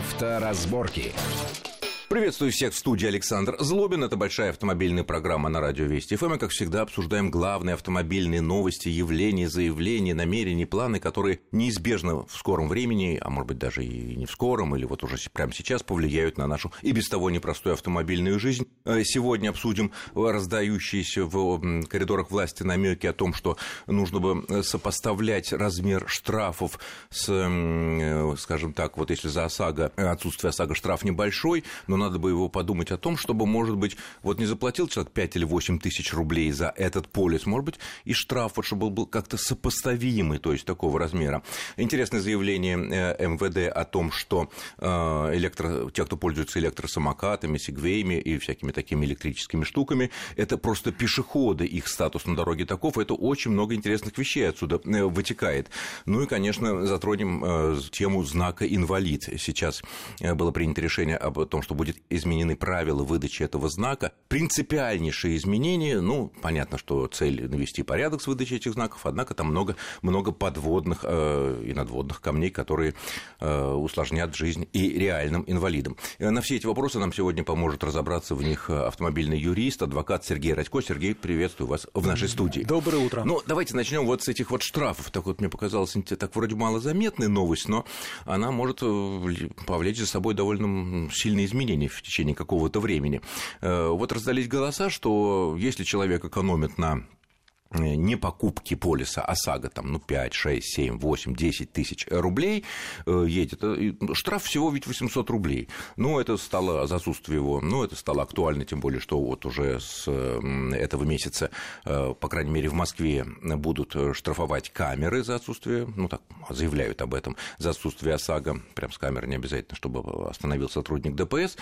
Авторазборки. Приветствую всех в студии Александр Злобин. Это большая автомобильная программа на радио Вести ФМ. И, как всегда, обсуждаем главные автомобильные новости, явления, заявления, намерения, планы, которые неизбежно в скором времени, а может быть даже и не в скором, или вот уже прямо сейчас повлияют на нашу и без того непростую автомобильную жизнь. Э, сегодня обсудим раздающиеся в коридорах власти намеки о том, что нужно бы э, сопоставлять размер штрафов с, э, скажем так, вот если за ОСАГО, отсутствие ОСАГО штраф небольшой, но надо бы его подумать о том, чтобы, может быть, вот не заплатил человек 5 или 8 тысяч рублей за этот полис, может быть, и штраф, вот, чтобы был как-то сопоставимый, то есть такого размера. Интересное заявление э, МВД о том, что э, электро... те, кто пользуется электросамокатами, сегвеями и всякими такими электрическими штуками, это просто пешеходы, их статус на дороге таков, это очень много интересных вещей отсюда э, вытекает. Ну и, конечно, затронем тему знака «инвалид». Сейчас было принято решение об том, что будет будет изменены правила выдачи этого знака. Принципиальнейшие изменения, ну, понятно, что цель навести порядок с выдачей этих знаков, однако там много, много подводных э, и надводных камней, которые э, усложнят жизнь и реальным инвалидам. Э, на все эти вопросы нам сегодня поможет разобраться в них автомобильный юрист, адвокат Сергей Радько. Сергей, приветствую вас в нашей студии. Доброе утро. Ну, давайте начнем вот с этих вот штрафов. Так вот, мне показалось, так вроде малозаметная новость, но она может э, повлечь за собой довольно сильные изменения изменений в течение какого-то времени. Э, вот раздались голоса, что если человек экономит на не покупки полиса ОСАГО, там, ну, 5, 6, 7, 8, 10 тысяч рублей э, едет, э, штраф всего ведь 800 рублей. Ну, это стало за отсутствие его, ну, это стало актуально, тем более, что вот уже с этого месяца, по крайней мере, в Москве будут штрафовать камеры за отсутствие, ну, так, заявляют об этом, за отсутствие ОСАГО, прям с камеры не обязательно, чтобы остановил сотрудник ДПС,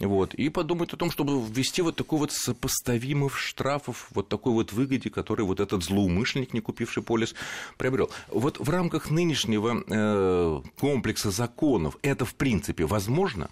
вот, и подумают о том, чтобы ввести вот такой вот сопоставимых штрафов, вот такой вот выгоде, который вот этот злоумышленник, не купивший полис, приобрел. Вот в рамках нынешнего э, комплекса законов это, в принципе, возможно?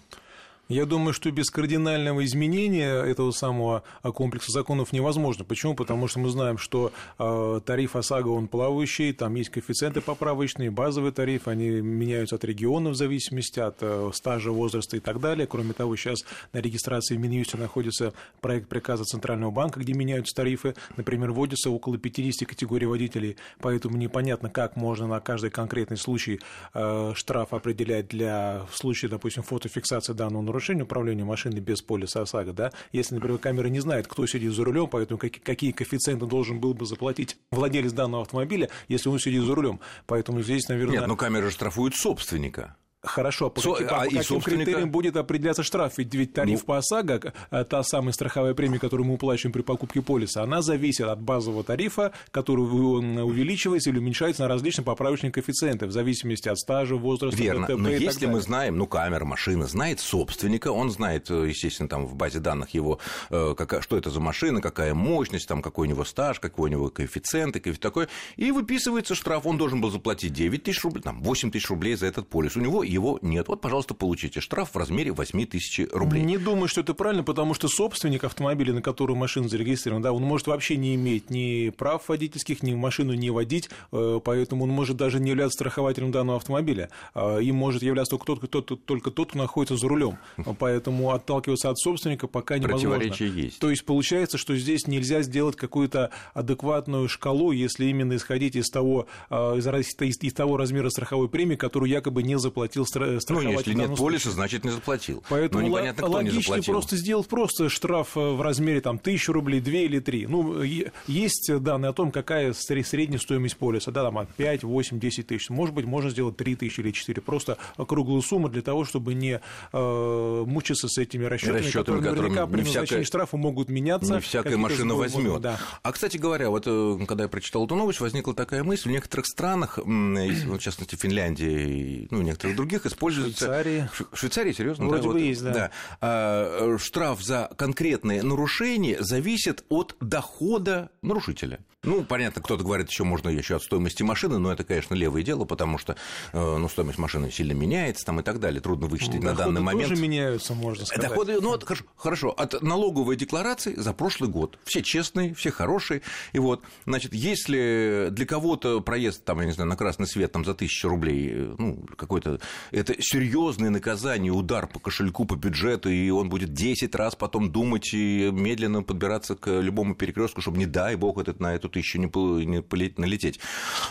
Я думаю, что без кардинального изменения этого самого комплекса законов невозможно. Почему? Потому что мы знаем, что а, тариф ОСАГО, он плавающий, там есть коэффициенты поправочные, базовый тариф, они меняются от региона в зависимости от э, стажа, возраста и так далее. Кроме того, сейчас на регистрации в Минюсте находится проект приказа Центрального банка, где меняются тарифы. Например, вводится около 50 категорий водителей, поэтому непонятно, как можно на каждый конкретный случай э, штраф определять для в допустим, фотофиксации данного нарушения нарушение управления машиной без полиса ОСАГО, да, если, например, камера не знает, кто сидит за рулем, поэтому какие коэффициенты должен был бы заплатить владелец данного автомобиля, если он сидит за рулем. Поэтому здесь, наверное... Нет, но камера штрафует собственника. Хорошо, по, Со, каким, а, по каким собственника... критериям будет определяться штраф? Ведь, ведь тариф ну... по ОСАГО, э, та самая страховая премия, которую мы уплачиваем при покупке полиса, она зависит от базового тарифа, который увеличивается или уменьшается на различные поправочные коэффициенты в зависимости от стажа, возраста, Верно, ДТП но если мы знаем, ну, камера, машина знает собственника, он знает, э, естественно, там в базе данных его, э, какая, что это за машина, какая мощность, там, какой у него стаж, какой у него коэффициент и такое, и выписывается штраф, он должен был заплатить 9 тысяч рублей, там, 8 тысяч рублей за этот полис. У него его нет. Вот, пожалуйста, получите штраф в размере 8 тысяч рублей. Не думаю, что это правильно, потому что собственник автомобиля, на который машина зарегистрирована, да, он может вообще не иметь ни прав водительских, ни машину не водить, э, поэтому он может даже не являться страхователем данного автомобиля. А, им может являться только тот, кто, только тот, кто находится за рулем. Поэтому отталкиваться от собственника пока невозможно. Противоречие есть. То есть получается, что здесь нельзя сделать какую-то адекватную шкалу, если именно исходить из того, а, из, из, из того размера страховой премии, которую якобы не заплатил страховать. Ну, если нет полиса, значит, не заплатил. Поэтому ну, непонятно, кто логичнее не заплатил. просто сделать просто штраф э, в размере там, 1000 рублей, 2 или 3. Ну, есть данные о том, какая средняя стоимость полиса. Да, там 5, 8, 10 тысяч. Может быть, можно сделать 3 тысячи или 4. Просто круглую сумму для того, чтобы не э, мучиться с этими расчетами, расчетами которые наверняка при назначении штрафа могут меняться. Не всякая машина возьмет. Да. А, кстати говоря, вот э, когда я прочитал эту новость, возникла такая мысль, в некоторых странах, в частности, Финляндии, ну, в некоторых других, используется Швейцарии. В Швейцарии, серьезно? Вроде да, бы вот, есть, да. да. А, штраф за конкретные нарушения зависит от дохода нарушителя. Ну, понятно, кто-то говорит, еще можно еще от стоимости машины, но это, конечно, левое дело, потому что э, ну, стоимость машины сильно меняется там и так далее, трудно вычислить ну, на данный момент. тоже меняются, можно сказать. Доходы, ну, вот, хорошо, хорошо, от налоговой декларации за прошлый год. Все честные, все хорошие. И вот, значит, если для кого-то проезд, там, я не знаю, на красный свет там за тысячу рублей, э, ну, какой-то это серьезное наказание, удар по кошельку, по бюджету, и он будет 10 раз потом думать и медленно подбираться к любому перекрестку, чтобы, не дай бог, этот, на эту тысячу не, не полететь, налететь.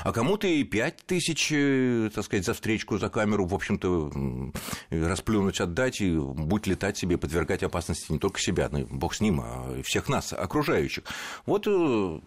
А кому-то и 5 тысяч, э, так сказать, за встречку, за камеру, в общем-то, расплюнуть, отдать, и будь летать себе, подвергать опасности не только себя, но и бог с ним, а всех нас, окружающих. Вот э,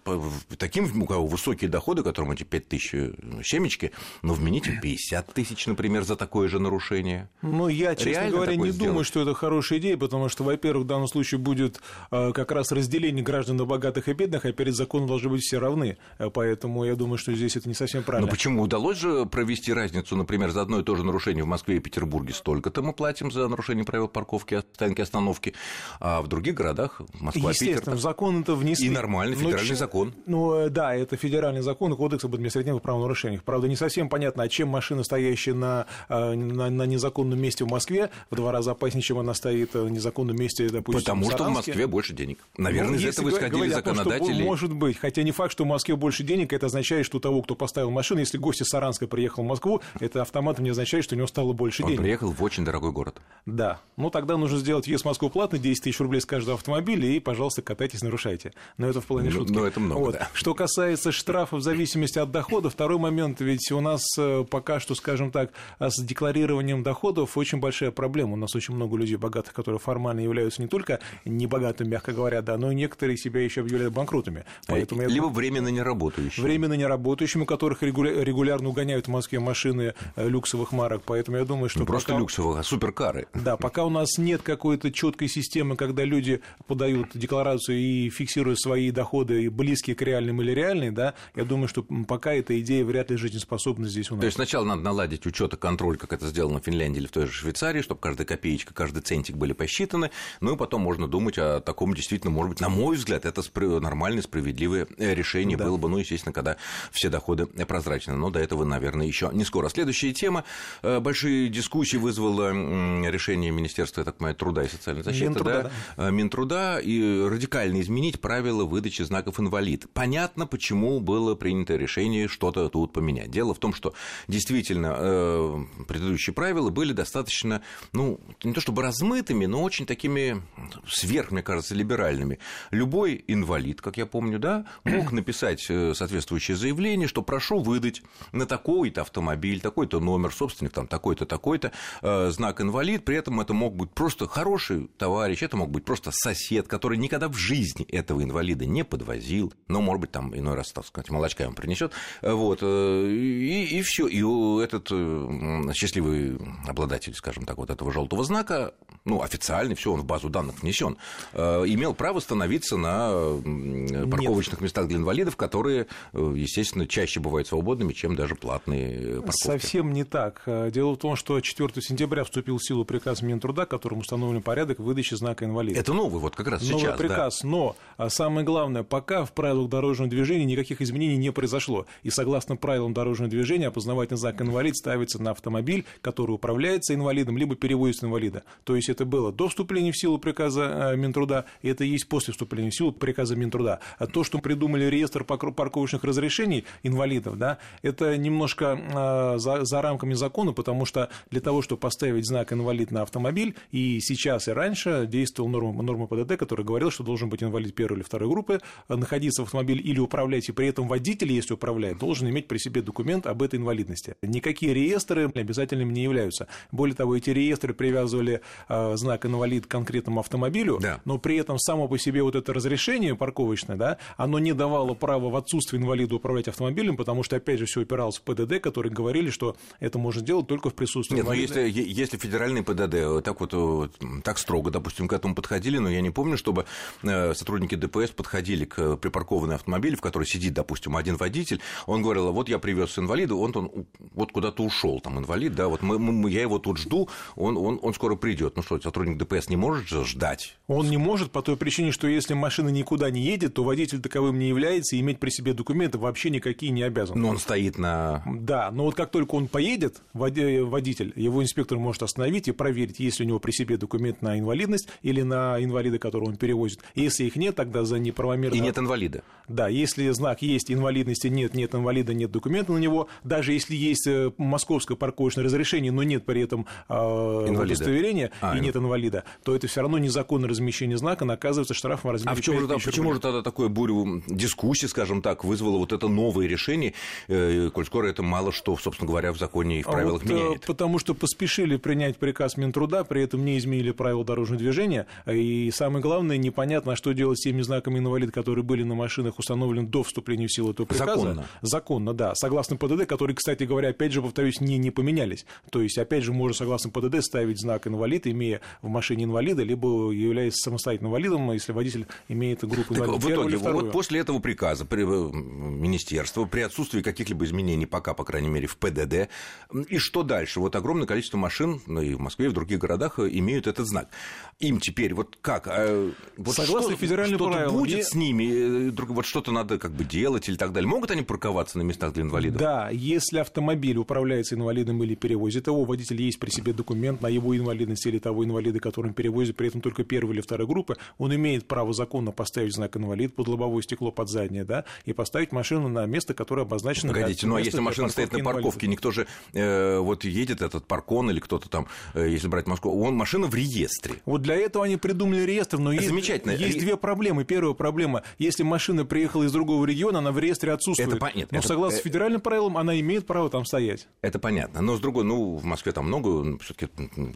таким, у кого высокие доходы, которым эти 5 тысяч э, семечки, но вмените 50 тысяч, например, за такое же нарушение. Ну, я, честно Реально говоря, не сделать? думаю, что это хорошая идея, потому что, во-первых, в данном случае будет как раз разделение граждан на богатых и бедных, а перед законом должны быть все равны. Поэтому я думаю, что здесь это не совсем правильно. Но почему? Удалось же провести разницу, например, за одно и то же нарушение в Москве и Петербурге столько-то мы платим за нарушение правил парковки, стоянки, остановки, а в других городах Москва, Естественно, Питер... закон это внесли. И нормальный федеральный Но, закон. Ну, э, да, это федеральный закон кодекс об административных правонарушениях. Правда, не совсем понятно, а чем машина, стоящая на, э, на, на незаконном месте в Москве, в два раза опаснее, чем она стоит в незаконном месте, допустим, Потому в что в Москве больше денег. Наверное, ну, из этого исходили законодатели. Том, что, может быть, хотя не факт, что в Москве больше денег, это означает, что у того, кто поставил машину, если гость из Саранска приехал в Москву, это автоматом не означает, что у него стало больше Он денег. Он приехал в очень дорогой город. Да. Ну, тогда нужно сделать въезд в Москву платный, 10 тысяч рублей с каждого автомобиля, и, пожалуйста, катайтесь, нарушайте. Но это в плане ну, шутки. Но это много, вот. да. Что касается штрафов в зависимости от дохода, второй момент, ведь у нас э, пока что, скажем так, с декларированием доходов очень большая проблема. У нас очень много людей богатых, которые формально являются не только небогатыми, мягко говоря, да, но и некоторые себя еще объявляют банкротами. Поэтому Либо я... временно неработающими. Временно неработающими, у которых регулярно угоняют в Москве машины э, люксовых марок. Поэтому я думаю, что... Не просто люксовых, а суперкары. Да, пока у нас нет какой-то четкой системы, когда люди подают декларацию и фиксируют свои доходы, близкие к реальным или реальные, да, я думаю, что пока эта идея вряд ли жизнеспособна здесь у нас. То есть сначала надо наладить учет и контроль, как это сделано в Финляндии или в той же Швейцарии, чтобы каждая копеечка, каждый центик были посчитаны, ну и потом можно думать о таком действительно, может быть, на мой взгляд, это нормальное, справедливое э, решение да. было бы, ну, естественно, когда все доходы прозрачны, но до этого, наверное, еще не скоро. Следующая тема. Э, большие дискуссии вызвало решение Министерства, я так понимаю, труда и социальной защиты, Минтруда, да? да. Э, Минтруда, и радикально изменить правила выдачи знаков инвалид. Понятно, почему было принято решение что-то тут поменять. Дело в том, что действительно э, предыдущие правила были достаточно, ну, не то чтобы размытыми, но очень такими сверх, мне кажется, либеральными. Любой инвалид, как я помню, да, мог написать соответствующее заявление, что прошу выдать на такой-то автомобиль, такой-то номер, собственник там такой-то, такой-то, э, знак инвалид, при этом это мог быть просто хороший товарищ, это мог быть просто сосед, который никогда в жизни этого инвалида не подвозил, но, может быть, там иной раз, так сказать, молочка ему принесет, вот, э, и, и все, и этот э, счастливый обладатель, скажем так, вот этого желтого знака, ну, официальный, все, он в базу данных внесен, имел право становиться на парковочных Нет. местах для инвалидов, которые, естественно, чаще бывают свободными, чем даже платные парковки. Совсем не так. Дело в том, что 4 сентября вступил в силу приказ Минтруда, которым установлен порядок выдачи знака инвалида. Это новый вот как раз новый сейчас. Новый приказ, да. но а самое главное, пока в правилах дорожного движения никаких изменений не произошло. И согласно правилам дорожного движения, опознавательный знак инвалид ставится на автомобиль, который управляется инвалидом, либо переводится инвалида. То есть это было до вступления в силу приказа а, Минтруда, и это есть после вступления в силу приказа Минтруда. А то, что придумали реестр парковочных разрешений инвалидов, да, это немножко а, за, за рамками закона, потому что для того, чтобы поставить знак инвалид на автомобиль, и сейчас, и раньше действовала норма, норма ПДД, которая говорила, что должен быть инвалид первой или второй группы, а, находиться в автомобиле или управлять, и при этом водитель, если управляет, должен иметь при себе документ об этой инвалидности. Никакие реестры обязательными не являются. Более того, эти реестры привязывали э, знак инвалид конкретному автомобилю, да. но при этом само по себе вот это разрешение парковочное, да, оно не давало права в отсутствие инвалида управлять автомобилем, потому что, опять же, все упиралось в ПДД, которые говорили, что это можно делать только в присутствии Нет, но если, если федеральный ПДД так вот так строго, допустим, к этому подходили, но я не помню, чтобы э, сотрудники ДПС подходили к припаркованной автомобилю, в которой сидит, допустим, один водитель, он говорил, вот я привез инвалида, он, он вот куда-то ушел, там инвалид, да, вот мы, мы, я его тут жду, он, он, он скоро придет. Ну что что сотрудник ДПС не может ждать? Он не может по той причине, что если машина никуда не едет, то водитель таковым не является, и иметь при себе документы вообще никакие не обязан. Но он стоит на... Да, но вот как только он поедет, водитель, его инспектор может остановить и проверить, есть ли у него при себе документ на инвалидность или на инвалида, которого он перевозит. Если их нет, тогда за неправомерно... И нет инвалида. Да, если знак есть, инвалидности нет, нет инвалида, нет документа на него, даже если есть э, московское парковочное разрешение, но нет при этом э, удостоверения а, и нет инвалида, то это все равно незаконное размещение знака, наказывается штрафом в размере А в чем же, почему же тогда такое бурю дискуссии, скажем так, вызвало вот это новое решение, э, коль скоро это мало что, собственно говоря, в законе и в правилах вот, меняет? Потому что поспешили принять приказ Минтруда, при этом не изменили правила дорожного движения, и самое главное, непонятно, что делать с теми знаками инвалид, которые были на машинах установлены до вступления в силу этого приказа. Законно. Законно, да. Согласно ПДД, которые, кстати говоря, опять же, повторюсь, не, не поменялись. То есть, опять же, можно, согласно ПДД, ставить знак инвалид, имея в машине инвалида, либо являясь самостоятельным инвалидом, если водитель имеет группу инвалидов. В итоге, вот после этого приказа при, э, министерства, при отсутствии каких-либо изменений, пока, по крайней мере, в ПДД, и что дальше? Вот огромное количество машин ну, и в Москве, и в других городах э, имеют этот знак. Им теперь вот как? А, вот Согласно что, федеральным что будет не... с ними? Э, вот что-то надо как бы делать или так далее. Могут они парковаться на местах для инвалидов? Да, если автомобиль управляется инвалидом или перевозит его, водитель есть при себе документ на его инвалидность или того инвалида, которым перевозит, при этом только первой или второй группы, он имеет право законно поставить знак инвалид под лобовое стекло, под заднее, да, и поставить машину на место, которое обозначено. Погодите, ну а если машина стоит на парковке, никто же э, вот едет этот паркон или кто-то там, э, если брать Москву, он машина в реестре. Вот для этого они придумали реестр, но есть, Замечательно. есть две проблемы. Первая проблема, если машина приехала из другого региона, она в реестре отсутствует. Это, нет, но это, согласно это, федеральным правилам, она имеет право там стоять. Это понятно. Но с другой, ну, в Москве там много, все таки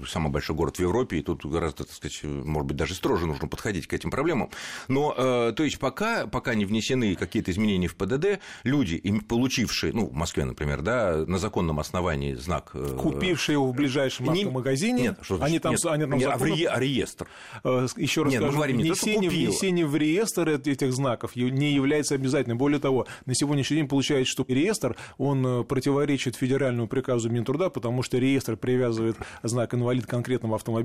самый большой город в Европе, и тут гораздо, так сказать, может быть, даже строже нужно подходить к этим проблемам. Но, э, то есть, пока, пока не внесены какие-то изменения в ПДД, люди, получившие, ну, в Москве, например, да, на законном основании знак... Э, Купившие его в ближайшем не... магазине, нет, что они там, нет, они там нет, законно... а реестр. Э, Еще раз нет, скажу, говорим, внесение, внесение в реестр этих знаков не является обязательным. Более того, на сегодняшний день получается, что реестр, он противоречит федеральному приказу Минтруда, потому что реестр привязывает знак инвалид к конкретному автомобилю,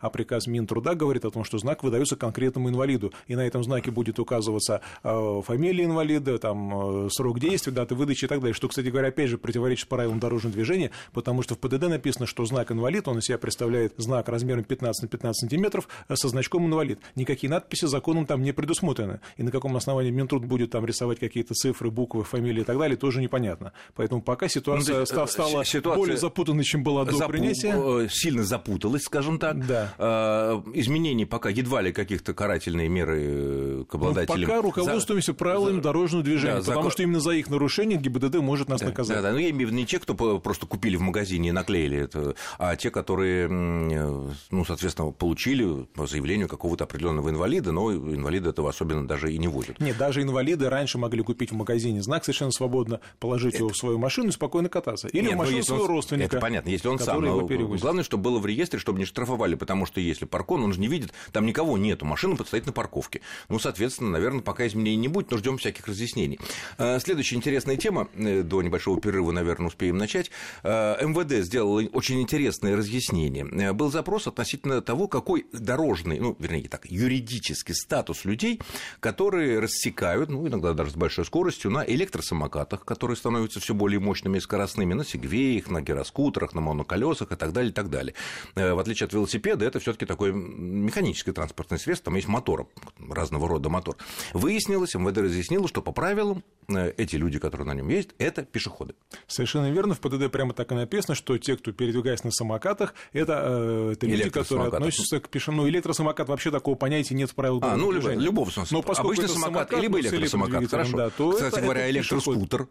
а приказ Минтруда говорит о том, что знак выдается конкретному инвалиду, и на этом знаке будет указываться э, фамилия инвалида, там, срок действия, даты выдачи и так далее, что, кстати говоря, опять же противоречит правилам дорожного движения, потому что в ПДД написано, что знак инвалид, он из себя представляет знак размером 15 на 15 сантиметров со значком инвалид. Никакие надписи законом там не предусмотрены. И на каком основании Минтруд будет там рисовать какие-то цифры, буквы, фамилии и так далее, тоже непонятно. Поэтому пока ситуация ну, стала ситуация более запутанной, чем была до запу... принятия. Э, сильно запуталась, скажем так. Да. А, изменений пока едва ли каких-то карательные меры э, к обладателям. Ну, пока руководствуемся за... правилами за... дорожного движения, да, потому закон... что именно за их нарушение ГИБДД может нас да, наказать. Да, да, но я имею в виду не те, кто просто купили в магазине и наклеили это, а те, которые, ну, соответственно, получили по заявлению какого-то определенного инвалида, но инвалиды этого особенно даже и не возят. Нет, даже инвалиды раньше могли купить в магазине знак совершенно свободно, положить это... его в свою машину и спокойно кататься. Или Нет, в машину своего он... родственника. Это понятно, если он сам. Его Главное, чтобы было в реестре, чтобы не штрафовали, потому что если паркон, он же не видит, там никого нету, машина стоит на парковке. Ну, соответственно, наверное, пока изменений не будет, но ждем всяких разъяснений. А, следующая интересная тема, э, до небольшого перерыва, наверное, успеем начать. А, МВД сделало очень интересное разъяснение. Э, был запрос относительно того, какой дорожный, ну, вернее, так, юридический статус людей, которые рассекают, ну, иногда даже с большой скоростью, на электросамокатах, которые становятся все более мощными и скоростными, на сегвеях, на гироскутерах, на моноколесах и так далее, и так далее. Э, в отличие от велосипеда, это все таки такое механическое транспортное средство, там есть мотор, разного рода мотор. Выяснилось, МВД разъяснило, что по правилам э, эти люди, которые на нем ездят, это пешеходы. Совершенно верно. В ПДД прямо так и написано, что те, кто передвигается на самокатах, это, э, это люди, которые относятся к пешеходам. Ну, электросамокат вообще такого понятия нет в правилах А, ну, любого смысла. Но поскольку Обычный самокат, самокат, либо электросамокат, хорошо. Да, то Кстати это, говоря, это электроскутер.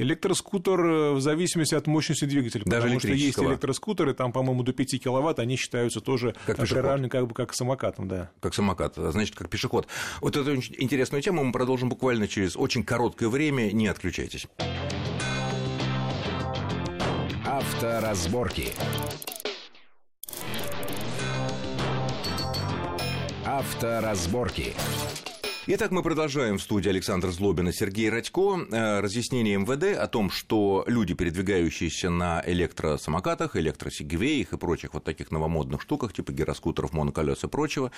Электроскутер э, в зависимости от мощности двигателя. Даже потому что есть электроскутеры, там, по-моему, до 5 киловатт, они считаются тоже как приравнены как бы как самокатом, да. Как самокат, значит, как пешеход. Вот эту интересную тему мы продолжим буквально через очень короткое время. Не отключайтесь. Авторазборки. Авторазборки. Итак, мы продолжаем в студии Александр Злобин и Сергей Радько. Э, разъяснение МВД о том, что люди, передвигающиеся на электросамокатах, электросигвеях и прочих вот таких новомодных штуках, типа гироскутеров, моноколес и прочего,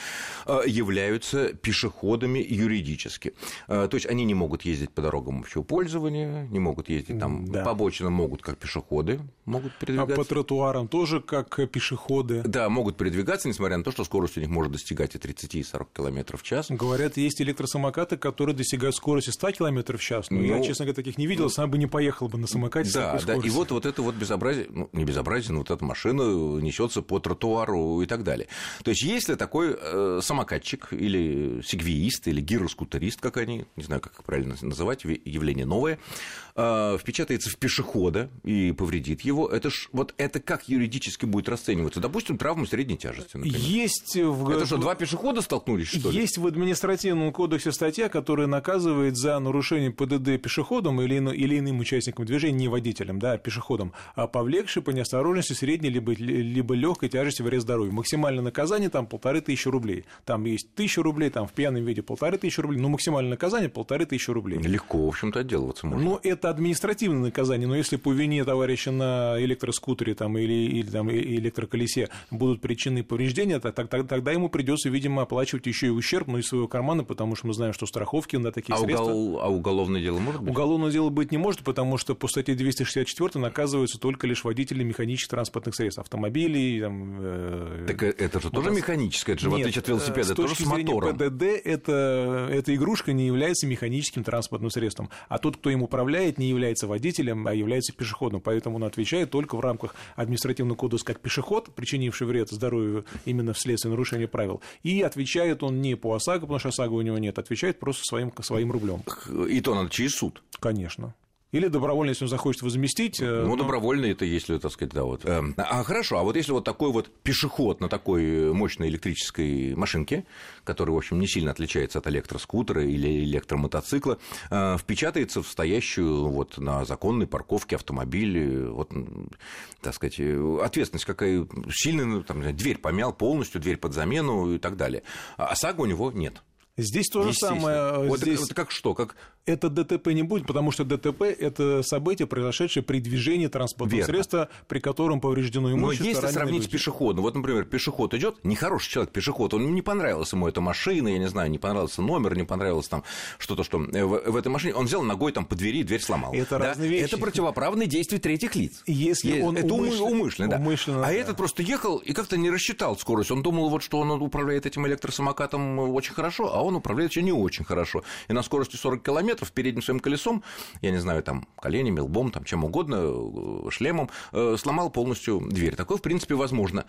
э, являются пешеходами юридически. Э, то есть они не могут ездить по дорогам общего пользования, не могут ездить там да. по обочинам, могут как пешеходы, могут передвигаться. А по тротуарам тоже как пешеходы. Да, могут передвигаться, несмотря на то, что скорость у них может достигать и 30, и 40 км в час. Говорят, есть электросамокаты, которые достигают скорости 100 км в час. Но ну, я, честно говоря, таких не видел, ну, сам бы не поехал бы на самокате да, Да, и вот, вот это вот безобразие, ну, не безобразие, но вот эта машина несется по тротуару и так далее. То есть, если такой э, самокатчик или сигвиист, или гироскутерист, как они, не знаю, как правильно называть, явление новое, э, впечатается в пешехода и повредит его, это ж, вот это как юридически будет расцениваться? Допустим, травма средней тяжести, например. Есть в... Это что, два пешехода столкнулись, что ли? Есть в административном кодексе статья, которая наказывает за нарушение ПДД пешеходом или, или иным участником движения, не водителем, да, а пешеходом, а повлекший по неосторожности средней либо, либо легкой тяжести вред здоровью. Максимальное наказание там полторы тысячи рублей. Там есть тысяча рублей, там в пьяном виде полторы тысячи рублей, но максимальное наказание полторы тысячи рублей. Легко, в общем-то, отделываться можно. Ну, это административное наказание, но если по вине товарища на электроскутере там, или, или там, электроколесе будут причины повреждения, тогда, тогда ему придется, видимо, оплачивать еще и ущерб, но из своего кармана, потому что мы знаем, что страховки на такие а средства... Угол... А уголовное дело может быть? Уголовное дело быть не может, потому что по статье 264 наказываются только лишь водители механических транспортных средств, автомобилей. Там, э... Так это же тоже механическое, это же Нет, в отличие от велосипеда, с тоже с мотором. ПДД это, эта игрушка не является механическим транспортным средством, а тот, кто им управляет, не является водителем, а является пешеходом, поэтому он отвечает только в рамках административного кодекса как пешеход, причинивший вред здоровью именно вследствие нарушения правил, и отвечает он не по ОСАГО, потому что ОСАГО у него нет, отвечает просто своим, своим рублем. И то надо через суд. Конечно. Или добровольно, если он захочет возместить. Э, ну, но... добровольно это если, так сказать, да, вот. Эм, а хорошо, а вот если вот такой вот пешеход на такой мощной электрической машинке, который, в общем, не сильно отличается от электроскутера или электромотоцикла, э, впечатается в стоящую вот на законной парковке автомобиль, вот, так сказать, ответственность какая сильная, ну, там, дверь помял полностью, дверь под замену и так далее. А ОСАГО у него нет. Здесь то же самое. Вот здесь... это как что? Как... Это ДТП не будет, потому что ДТП – это событие, произошедшее при движении транспортного Верно. средства, при котором повреждено имущество. Но если сравнить люди. с пешеходом, вот, например, пешеход идет, нехороший человек пешеход, он не понравилась ему эта машина, я не знаю, не понравился номер, не понравилось там что-то, что э, в, в этой машине, он взял ногой там по двери, дверь сломал. Это да? разные вещи. Это противоправные действия третьих лиц. Если есть, он это умышленно, умышленно, да. умышленно а да. этот просто ехал и как-то не рассчитал скорость. Он думал, вот, что он управляет этим электросамокатом очень хорошо, а он управляет еще не очень хорошо. И на скорости 40 километров передним своим колесом, я не знаю, там, коленями, лбом, там, чем угодно, э, шлемом, э, сломал полностью дверь. Такое, в принципе, возможно.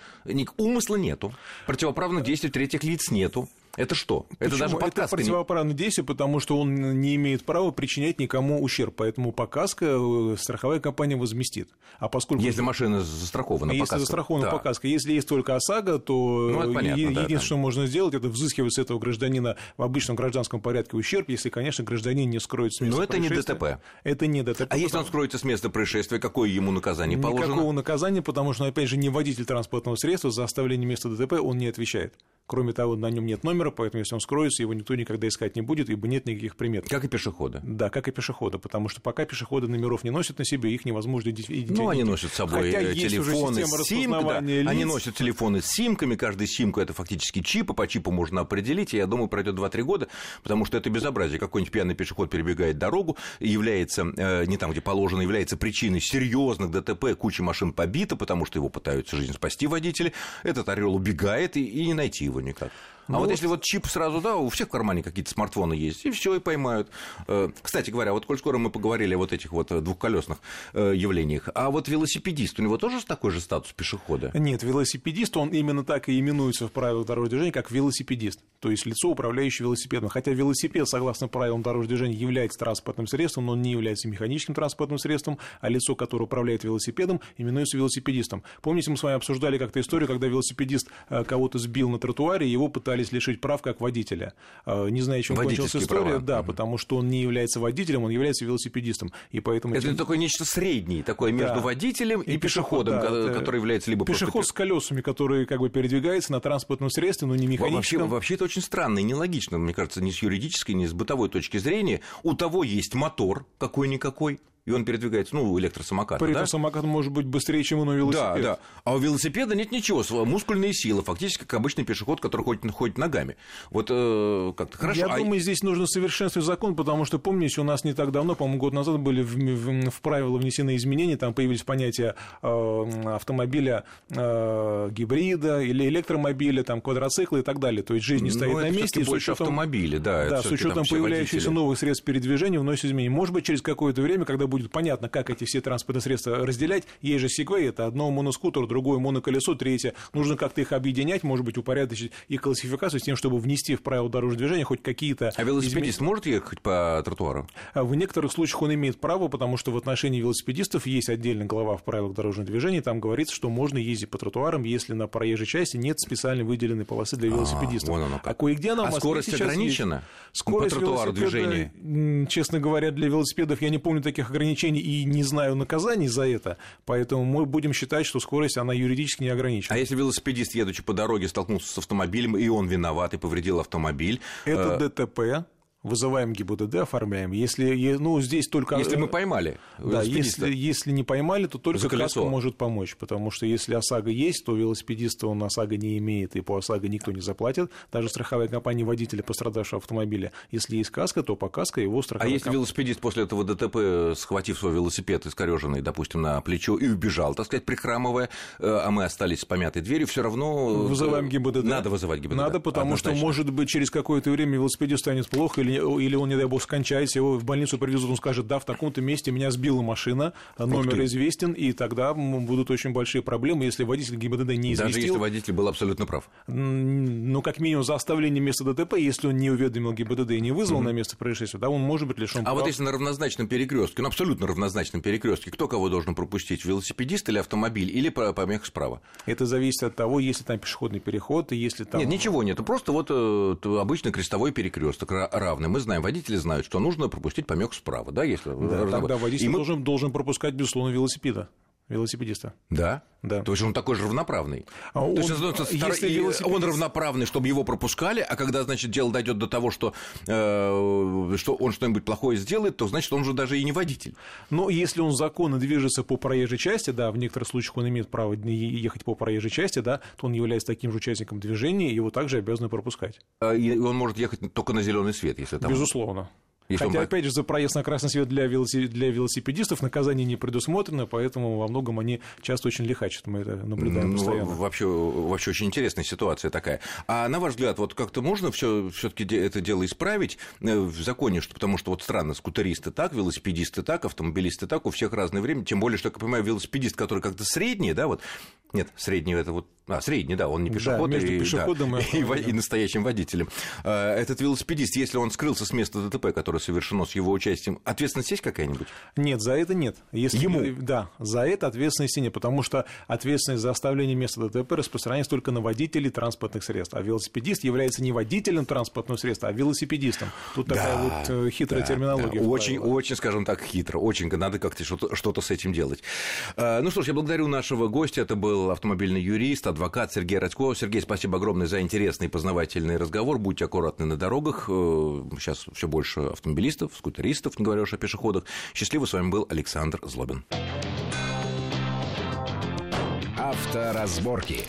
Умысла нету, противоправных действий третьих лиц нету. Это что? Почему? Это даже подказка. Это противоправное действие, потому что он не имеет права причинять никому ущерб. Поэтому показка э, страховая компания возместит. А поскольку... Если машина застрахована Если показка. застрахована да. показка. Если есть только ОСАГО, то ну, понятно, единственное, да, что можно сделать, это взыскивать с этого гражданина в обычном гражданском порядке ущерб, если, конечно, гражданин не скроет с места Но это не ДТП. Это не ДТП. А потому... если он скроется с места происшествия, какое ему наказание положено? Никакого наказания, потому что, опять же, не водитель транспортного средства за оставление места ДТП он не отвечает. Кроме того, на нем нет номера, поэтому если он скроется, его никто никогда искать не будет, ибо нет никаких примет. Как и пешеходы. Да, как и пешеходы, потому что пока пешеходы номеров не носят на себе, их невозможно идентифицировать. Ну, они носят с собой Хотя э, телефоны с симками. Да. Лиц. Они носят телефоны с симками, каждый симку это фактически чип, и по чипу можно определить, и я думаю, пройдет 2-3 года, потому что это безобразие. Какой-нибудь пьяный пешеход перебегает дорогу, является, э, не там, где положено, является причиной серьезных ДТП, куча машин побита, потому что его пытаются жизнь спасти водители. Этот орел убегает, и, и не найти его никак. А ну, вот если вот чип сразу, да, у всех в кармане какие-то смартфоны есть, и все, и поймают. Э, кстати говоря, вот коль скоро мы поговорили о вот этих вот двухколесных э, явлениях, а вот велосипедист, у него тоже такой же статус пешехода? Нет, велосипедист, он именно так и именуется в правилах дорожного движения, как велосипедист, то есть лицо, управляющее велосипедом. Хотя велосипед, согласно правилам дорожного движения, является транспортным средством, но он не является механическим транспортным средством, а лицо, которое управляет велосипедом, именуется велосипедистом. Помните, мы с вами обсуждали как-то историю, когда велосипедист э, кого-то сбил на тротуаре, его пытались пытались лишить прав как водителя. Э, не знаю, чем кончилась история, права. да, угу. потому что он не является водителем, он является велосипедистом. И поэтому это этим... такое нечто среднее, такое между да. водителем и, и пешеходом, пешеход, да, который является либо пешеход просто... с колесами, который как бы передвигается на транспортном средстве, но не механическом. Вообще, вообще это очень странно и нелогично, мне кажется, ни с юридической, ни с бытовой точки зрения. У того есть мотор какой-никакой, и он передвигается, ну, электросамокат. При этом да? самокат может быть быстрее, чем у велосипеда. Да, да. А у велосипеда нет ничего, мускульные силы, фактически как обычный пешеход, который ходит, ходит ногами. Вот э, как-то хорошо. Я а... думаю, здесь нужно совершенствовать закон, потому что, помните, у нас не так давно, по-моему, год назад были в, в, в правила внесены изменения, там появились понятия э, автомобиля э, гибрида или электромобиля, там, квадроцикла и так далее. То есть жизнь не ну, стоит на месте. больше учетом, автомобили, да. Да, с учетом появляющихся новых средств передвижения вносят изменения. Может быть, через какое-то время, когда будет понятно, как эти все транспортные средства разделять. Есть же сегвей, это одно моноскутер, другое моноколесо, третье. Нужно как-то их объединять, может быть, упорядочить и классификацию с тем, чтобы внести в правила дорожного движения хоть какие-то... А велосипедист измен... может ехать по тротуару? А в некоторых случаях он имеет право, потому что в отношении велосипедистов есть отдельная глава в правилах дорожного движения, там говорится, что можно ездить по тротуарам, если на проезжей части нет специально выделенной полосы для а, велосипедистов. А, вон а кое-где она а скорость ограничена? Есть. Скорость по тротуару движения? Честно говоря, для велосипедов я не помню таких ограничений и не знаю наказаний за это, поэтому мы будем считать, что скорость, она юридически не ограничена. А если велосипедист, едучи по дороге, столкнулся с автомобилем, и он виноват и повредил автомобиль? Это э... ДТП, вызываем ГИБДД, оформляем. Если, ну, здесь только... Если мы поймали. Да, если, если не поймали, то только каска может помочь, потому что если ОСАГО есть, то велосипедиста он ОСАГО не имеет, и по ОСАГО никто не заплатит. Даже страховая компания водителя пострадавшего автомобиля. Если есть каска, то по каско его страховая А если комп... велосипедист после этого ДТП, схватив свой велосипед искореженный, допустим, на плечо и убежал, так сказать, прихрамывая, э, а мы остались с помятой дверью, все равно... Э, вызываем ГИБДД. Надо вызывать ГИБДД. Надо, потому Однозначно. что, может быть, через какое-то время велосипедист станет плохо или или он, не дай бог, скончается, его в больницу привезут, он скажет, да, в таком-то месте меня сбила машина, номер известен, и тогда будут очень большие проблемы, если водитель ГИБДД не известил. Даже если водитель был абсолютно прав. Ну, как минимум, за оставление места ДТП, если он не уведомил ГИБДД и не вызвал mm-hmm. на место происшествия, да, он может быть лишен А прав. вот если на равнозначном перекрестке, ну, абсолютно равнозначном перекрестке, кто кого должен пропустить, велосипедист или автомобиль, или помех справа? Это зависит от того, если там пешеходный переход, и если там... Нет, ничего нет, просто вот э, обычный крестовой перекресток равный. Мы знаем, водители знают, что нужно пропустить помех справа, да, если да, тогда водитель мы... должен, должен пропускать, безусловно, велосипеда велосипедиста. Да? Да. То есть он такой же равноправный. А он, То есть, если велосипедист... он равноправный, чтобы его пропускали, а когда, значит, дело дойдет до того, что, э, что он что-нибудь плохое сделает, то значит, он уже даже и не водитель. Но если он законно движется по проезжей части, да, в некоторых случаях он имеет право ехать по проезжей части, да, то он является таким же участником движения, и его также обязаны пропускать. А, и он может ехать только на зеленый свет, если там... Безусловно. Если Хотя, он... опять же, за проезд на красный свет для, велосипед... для велосипедистов наказание не предусмотрено, поэтому во многом они часто очень лихачат. Мы это наблюдаем ну, постоянно. Вообще, вообще очень интересная ситуация такая. А на ваш взгляд, вот как-то можно все таки это дело исправить э, в законе, что, потому что вот странно, скутеристы так, велосипедисты так, автомобилисты так, у всех разное время, тем более, что, я понимаю, велосипедист, который как-то средний, да, вот, нет, средний это вот, а, средний, да, он не пешеход, да, и, пешеходом да, и, и, и настоящим водителем. А, этот велосипедист, если он скрылся с места ДТП, которое совершено с его участием, ответственность есть какая-нибудь? Нет, за это нет. Если, Ему? Да, за это ответственности нет, потому что ответственность за оставление места ДТП распространяется только на водителей транспортных средств, а велосипедист является не водителем транспортного средства, а велосипедистом. Тут да, такая вот э, хитрая да, терминология. Да. Очень, очень, скажем так, хитро, очень надо как-то что-то, что с этим делать. А, ну что ж, я благодарю нашего гостя, это был автомобильный юрист, адвокат Сергей Радько. Сергей, спасибо огромное за интересный и познавательный разговор. Будьте аккуратны на дорогах. Э, сейчас все больше автомобилистов, скутеристов, не говоря уж о пешеходах. Счастливо, с вами был Александр Злобин. Авторазборки.